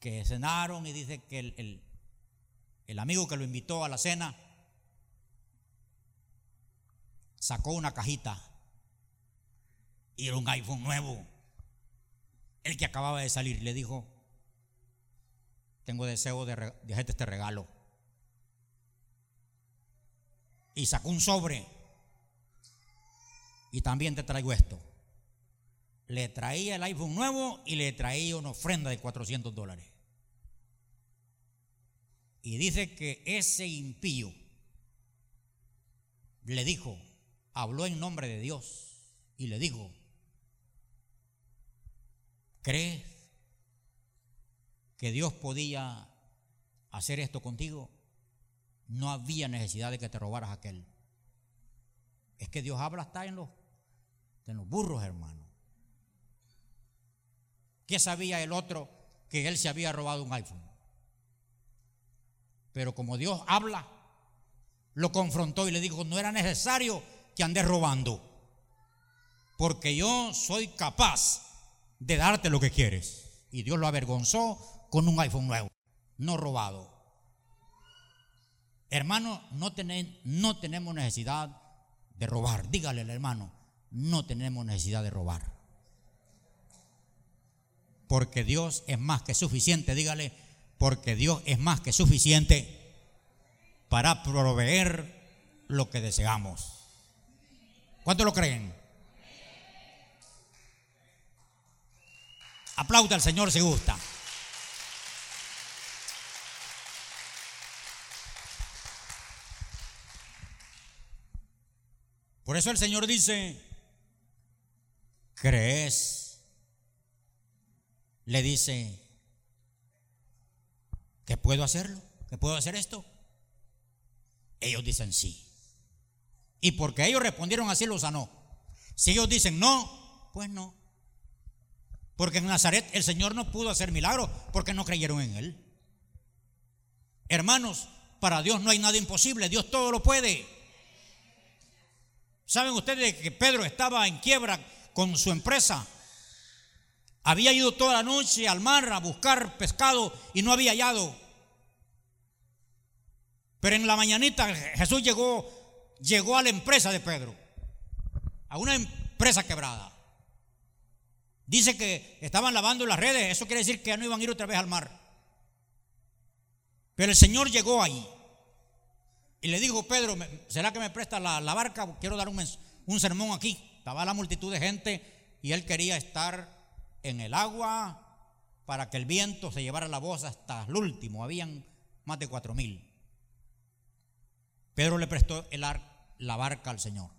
que cenaron y dice que el, el amigo que lo invitó a la cena sacó una cajita y era un iPhone nuevo. El que acababa de salir le dijo, tengo deseo de, de hacerte este regalo. Y sacó un sobre. Y también te traigo esto le traía el iPhone nuevo y le traía una ofrenda de 400 dólares. Y dice que ese impío le dijo, habló en nombre de Dios y le dijo, ¿crees que Dios podía hacer esto contigo? No había necesidad de que te robaras aquel. Es que Dios habla hasta en los, en los burros, hermano. ¿Qué sabía el otro que él se había robado un iPhone? Pero como Dios habla, lo confrontó y le dijo, no era necesario que andes robando, porque yo soy capaz de darte lo que quieres. Y Dios lo avergonzó con un iPhone nuevo, no robado. Hermano, no, no tenemos necesidad de robar. Dígale al hermano, no tenemos necesidad de robar porque Dios es más que suficiente, dígale, porque Dios es más que suficiente para proveer lo que deseamos. ¿Cuánto lo creen? Aplauda al Señor si gusta. Por eso el Señor dice, ¿crees? Le dice, ¿que puedo hacerlo? ¿Que puedo hacer esto? Ellos dicen sí. Y porque ellos respondieron así, lo sanó. Si ellos dicen no, pues no. Porque en Nazaret el Señor no pudo hacer milagros porque no creyeron en Él. Hermanos, para Dios no hay nada imposible, Dios todo lo puede. ¿Saben ustedes que Pedro estaba en quiebra con su empresa? Había ido toda la noche al mar a buscar pescado y no había hallado. Pero en la mañanita Jesús llegó, llegó a la empresa de Pedro, a una empresa quebrada. Dice que estaban lavando las redes, eso quiere decir que ya no iban a ir otra vez al mar. Pero el Señor llegó ahí y le dijo, Pedro, ¿será que me presta la, barca? Quiero dar un, un sermón aquí. Estaba la multitud de gente y él quería estar en el agua para que el viento se llevara la voz hasta el último. Habían más de cuatro mil. Pedro le prestó la barca al Señor.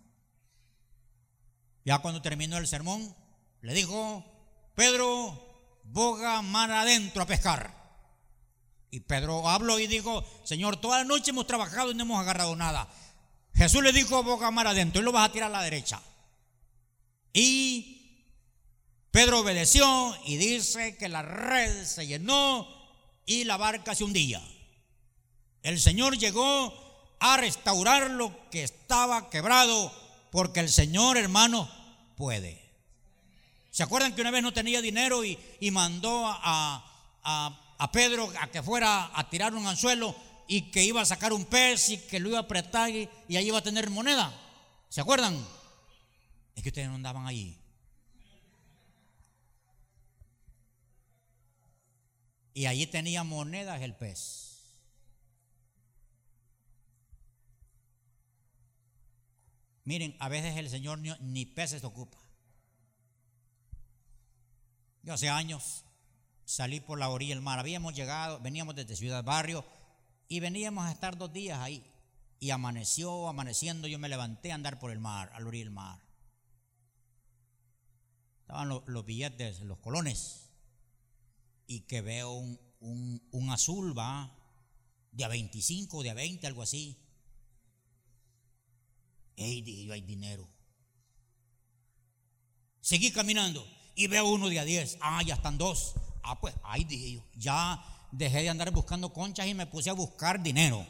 Ya cuando terminó el sermón, le dijo, Pedro, boga mar adentro a pescar. Y Pedro habló y dijo, Señor, toda la noche hemos trabajado y no hemos agarrado nada. Jesús le dijo, boga mar adentro, y lo vas a tirar a la derecha. Y Pedro obedeció y dice que la red se llenó y la barca se hundía. El Señor llegó a restaurar lo que estaba quebrado porque el Señor, hermano, puede. ¿Se acuerdan que una vez no tenía dinero y, mandó a, Pedro a que fuera a tirar un anzuelo y que iba a sacar un pez y que lo iba a apretar y, y ahí iba a tener moneda? ¿Se acuerdan? Es que ustedes no andaban allí. Y allí tenía monedas el pez. Miren, a veces el Señor ni, peces ocupa. Yo hace años salí por la orilla del mar. Habíamos llegado, veníamos desde Ciudad Barrio y veníamos a estar dos días ahí. Y amaneció, amaneciendo, yo me levanté a andar por el mar, al orilla del mar. Estaban los, billetes, los colones. Y que veo un, un, azul, va, de a 25, de a 20, algo así. Ey, dije yo, hay dinero. Seguí caminando y veo uno de a 10. Ah, ya están dos. Ah, pues, ahí dije yo, ya dejé de andar buscando conchas y me puse a buscar dinero.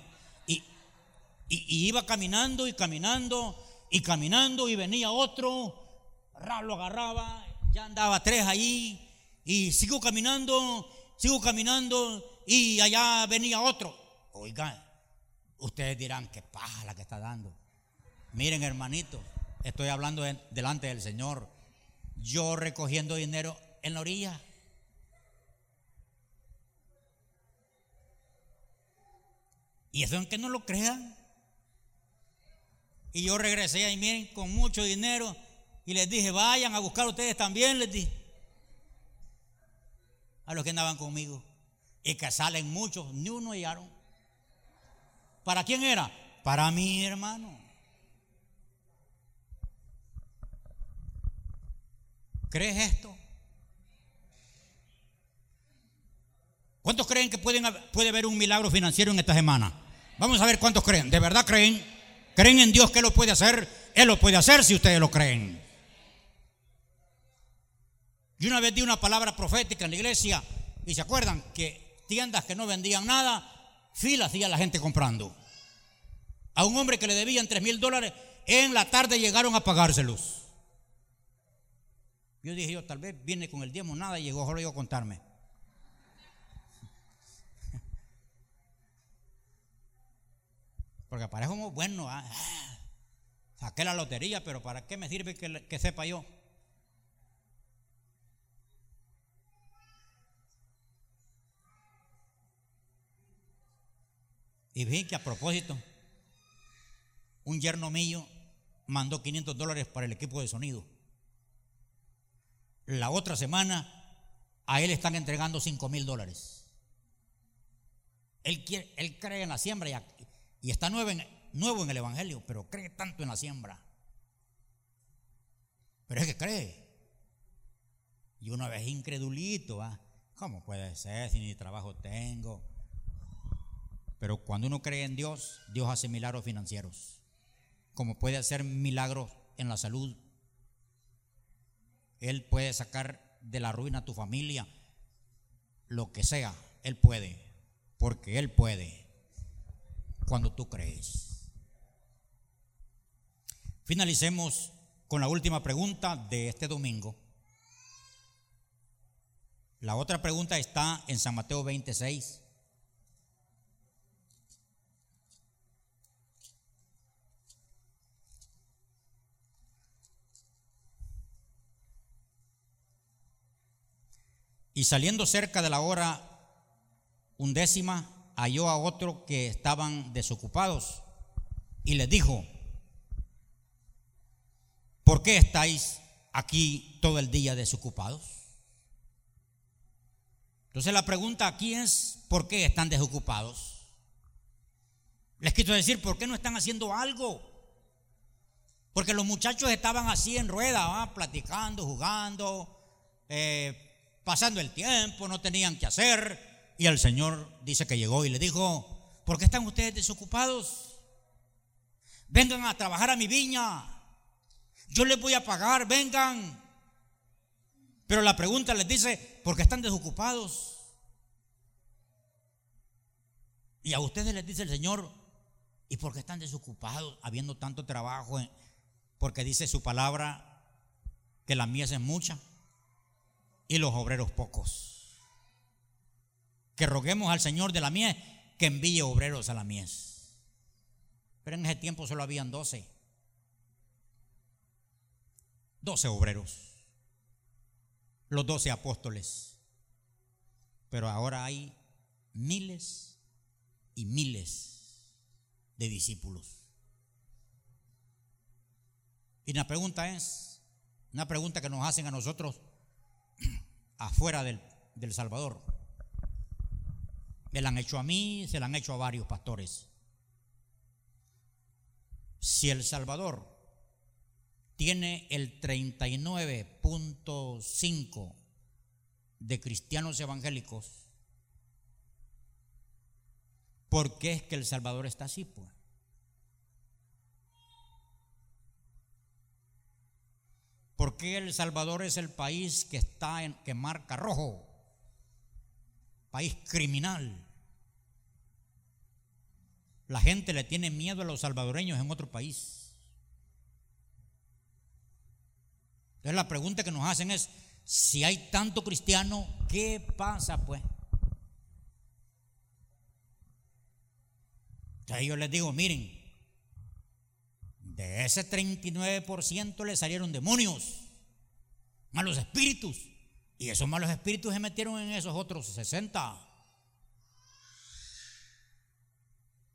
Y, y, iba caminando y caminando y caminando y venía otro, lo agarraba, ya andaba tres ahí y sigo caminando, sigo caminando y allá venía otro. Oigan, ustedes dirán, qué paja la que está dando. Miren, hermanito, estoy hablando delante del Señor. Yo recogiendo dinero en la orilla. Y eso en que no lo crean. Y yo regresé ahí, miren, con mucho dinero. Y les dije, vayan a buscar ustedes también, les dije. A los que andaban conmigo. Y que salen muchos, ni uno hallaron. ¿Para quién era? Para mi hermano. ¿Crees esto? ¿Cuántos creen que pueden, puede haber un milagro financiero en esta semana? Vamos a ver cuántos creen. ¿De verdad creen? ¿Creen en Dios que lo puede hacer? Él lo puede hacer si ustedes lo creen. Yo una vez di una palabra profética en la iglesia y se acuerdan que tiendas que no vendían nada, fila hacía la gente comprando. A un hombre que le debían tres mil dólares, en la tarde llegaron a pagárselos. Yo dije yo, tal vez viene con el diezmo, nada, y llegó solo yo a contarme. Porque parece como bueno, ah, saqué la lotería, pero ¿para qué me sirve que, sepa yo? Y vi que a propósito, un yerno mío mandó 500 dólares para el equipo de sonido. La otra semana a él están entregando 5 mil dólares. Él, cree en la siembra y, está nuevo en, nuevo en el Evangelio, pero cree tanto en la siembra. Pero es que cree. Y una vez incredulito, ¿ah? ¿cómo puede ser si ni trabajo tengo? Pero cuando uno cree en Dios, Dios hace milagros financieros. Como puede hacer milagros en la salud. Él puede sacar de la ruina a tu familia, lo que sea, Él puede, porque Él puede cuando tú crees. Finalicemos con la última pregunta de este domingo. La otra pregunta está en San Mateo 26. Y saliendo cerca de la hora undécima, halló a otro que estaban desocupados y les dijo, ¿por qué estáis aquí todo el día desocupados? Entonces la pregunta aquí es, ¿por qué están desocupados? Les quiero decir, ¿por qué no están haciendo algo? Porque los muchachos estaban así en rueda, platicando, jugando, eh, pasando el tiempo, no tenían que hacer. Y el Señor dice que llegó y le dijo, ¿por qué están ustedes desocupados? Vengan a trabajar a mi viña. Yo les voy a pagar, vengan. Pero la pregunta les dice, ¿por qué están desocupados? Y a ustedes les dice el Señor, ¿y por qué están desocupados habiendo tanto trabajo? Porque dice su palabra que la mies es mucha y los obreros pocos que roguemos al Señor de la mies que envíe obreros a la mies. Pero en ese tiempo solo habían doce. Doce obreros. Los doce apóstoles. Pero ahora hay miles y miles de discípulos. Y la pregunta es, una pregunta que nos hacen a nosotros, afuera del, del Salvador. Me la han hecho a mí, se la han hecho a varios pastores. Si El Salvador tiene el 39.5 de cristianos evangélicos, ¿por qué es que El Salvador está así? Pues? ¿Por qué El Salvador es el país que está en que marca rojo? País criminal. La gente le tiene miedo a los salvadoreños en otro país. Entonces la pregunta que nos hacen es, si hay tanto cristiano, ¿qué pasa pues? Entonces yo les digo, miren, de ese 39% le salieron demonios, malos espíritus, y esos malos espíritus se metieron en esos otros 60.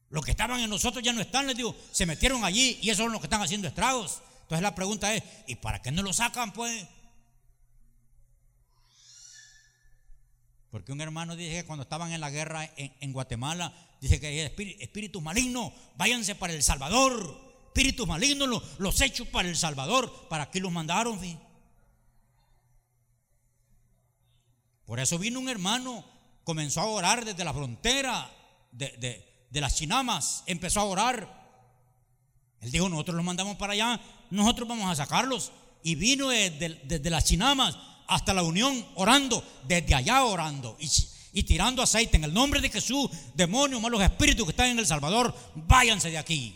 Los que estaban en nosotros ya no están, les digo, se metieron allí y esos son los que están haciendo estragos. Entonces la pregunta es, ¿y para qué no lo sacan pues? Porque un hermano dice que cuando estaban en la guerra en, Guatemala, dice que espíritus malignos, váyanse para El Salvador. Espíritus malignos, los, hechos para El Salvador. ¿Para aquí los mandaron? Por eso vino un hermano, comenzó a orar desde la frontera de, de las chinamas, empezó a orar. Él dijo, nosotros los mandamos para allá, nosotros vamos a sacarlos. Y vino desde, las chinamas hasta la unión orando, desde allá orando y, tirando aceite en el nombre de Jesús, demonios, malos espíritus que están en El Salvador, váyanse de aquí.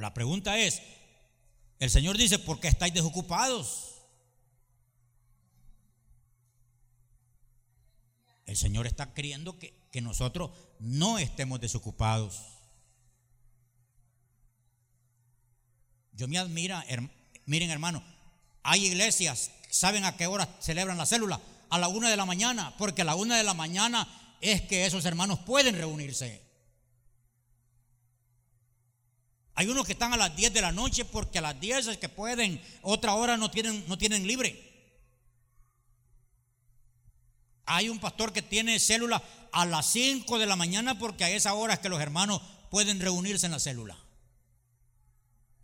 La pregunta es, el Señor dice, ¿por qué estáis desocupados? El Señor está queriendo que, nosotros no estemos desocupados. Yo me admira, miren hermano, hay iglesias, ¿saben a qué hora celebran la célula? A la una de la mañana, porque a la una de la mañana es que esos hermanos pueden reunirse. Hay unos que están a las 10 de la noche porque a las 10 es que pueden, otra hora no tienen, no tienen libre. Hay un pastor que tiene célula a las 5 de la mañana porque a esa hora es que los hermanos pueden reunirse en la célula.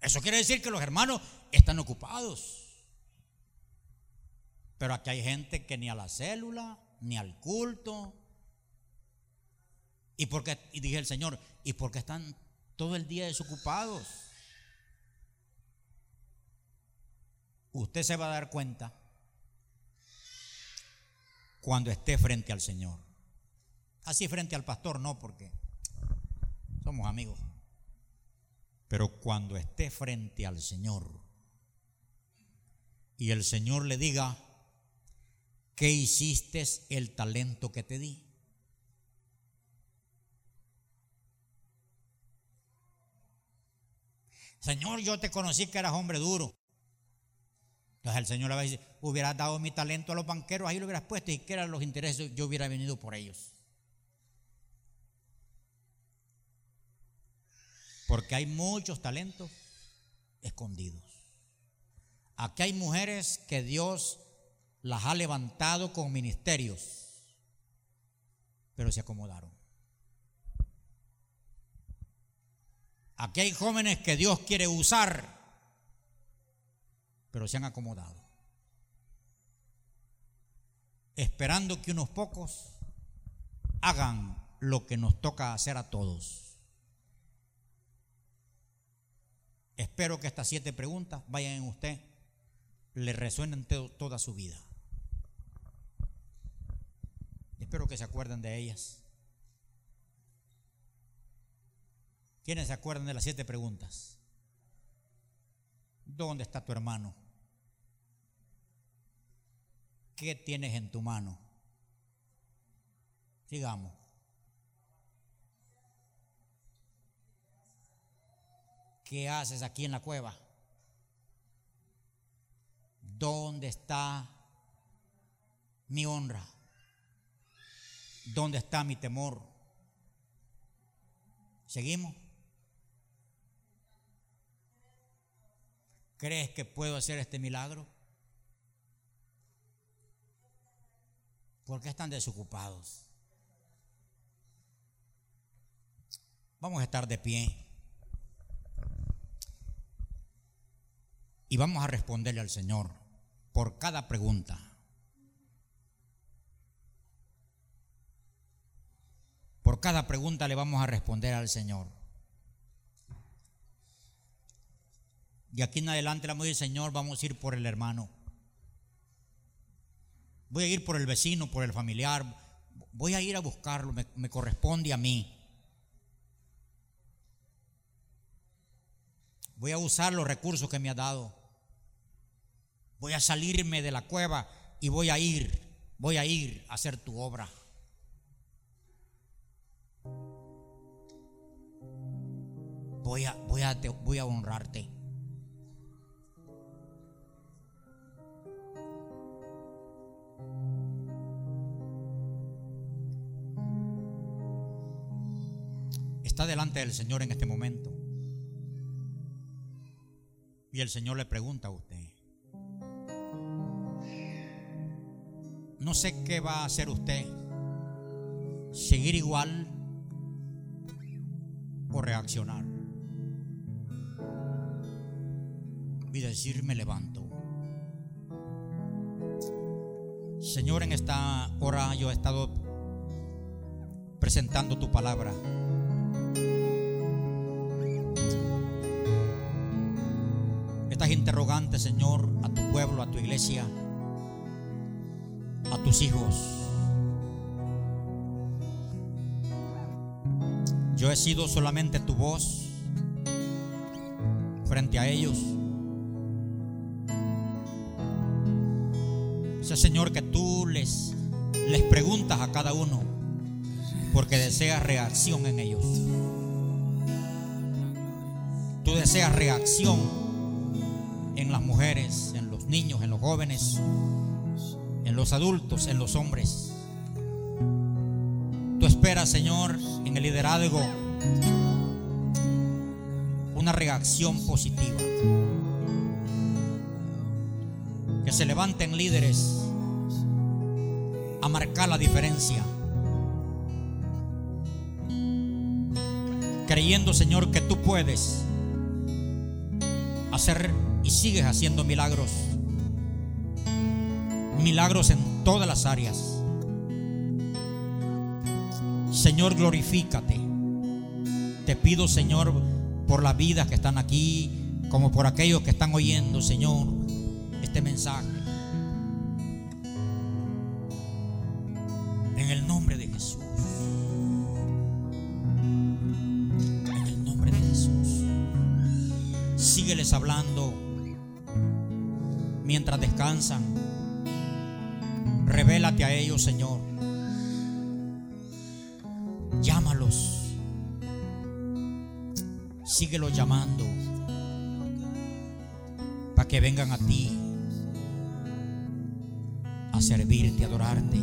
Eso quiere decir que los hermanos están ocupados. Pero aquí hay gente que ni a la célula, ni al culto. ¿Y, porque, y dije el Señor, ¿y por qué están todo el día desocupados? Usted se va a dar cuenta cuando esté frente al Señor. Así frente al pastor no, porque somos amigos. Pero cuando esté frente al Señor y el Señor le diga, ¿qué hiciste el talento que te di? Señor, yo te conocí que eras hombre duro. Entonces el Señor le va a decir, hubieras dado mi talento a los banqueros, ahí lo hubieras puesto y que eran los intereses, yo hubiera venido por ellos. Porque hay muchos talentos escondidos. Aquí hay mujeres que Dios las ha levantado con ministerios, pero se acomodaron. Aquí hay jóvenes que Dios quiere usar, pero se han acomodado. Esperando que unos pocos hagan lo que nos toca hacer a todos. Espero que estas siete preguntas vayan en usted, le resuenen toda su vida. Espero que se acuerden de ellas. ¿Quiénes se acuerdan de las siete preguntas? ¿Dónde está tu hermano? ¿Qué tienes en tu mano? Sigamos. ¿Qué haces aquí en la cueva? ¿Dónde está mi honra? ¿Dónde está mi temor? ¿Seguimos? ¿Crees que puedo hacer este milagro? ¿Por qué están desocupados? Vamos a estar de pie. Y vamos a responderle al Señor por cada pregunta. Por cada pregunta le vamos a responder al Señor. Y aquí en adelante le vamos a decir, Señor, vamos a ir por el hermano. Voy a ir por el vecino, por el familiar. Voy a ir a buscarlo, me, me corresponde a mí. Voy a usar los recursos que me ha dado. Voy a salirme de la cueva y voy a ir, voy a ir a hacer tu obra. Voy a, voy a, voy a honrarte. Delante del Señor en este momento. Y el Señor le pregunta a usted, no sé qué va a hacer usted, seguir igual o reaccionar. Y decir, me levanto. Señor, en esta hora yo he estado presentando tu palabra. Estas interrogantes, Señor, a tu pueblo, a tu iglesia, a tus hijos. Yo he sido solamente tu voz frente a ellos. Sé, Señor, que tú les, les preguntas a cada uno porque deseas reacción en ellos. Tú deseas reacción las mujeres, en los niños, en los jóvenes, en los adultos, en los hombres. Tú esperas, Señor, en el liderazgo una reacción positiva. Que se levanten líderes a marcar la diferencia. Creyendo, Señor, que tú puedes hacer y sigues haciendo milagros. Milagros en todas las áreas. Señor, glorifícate. Te pido, Señor, por las vidas que están aquí, como por aquellos que están oyendo, Señor, este mensaje. En el nombre de Jesús. En el nombre de Jesús. Sígueles hablando mientras descansan. Revélate a ellos, Señor. Llámalos. Síguelos llamando para que vengan a ti a servirte, a adorarte,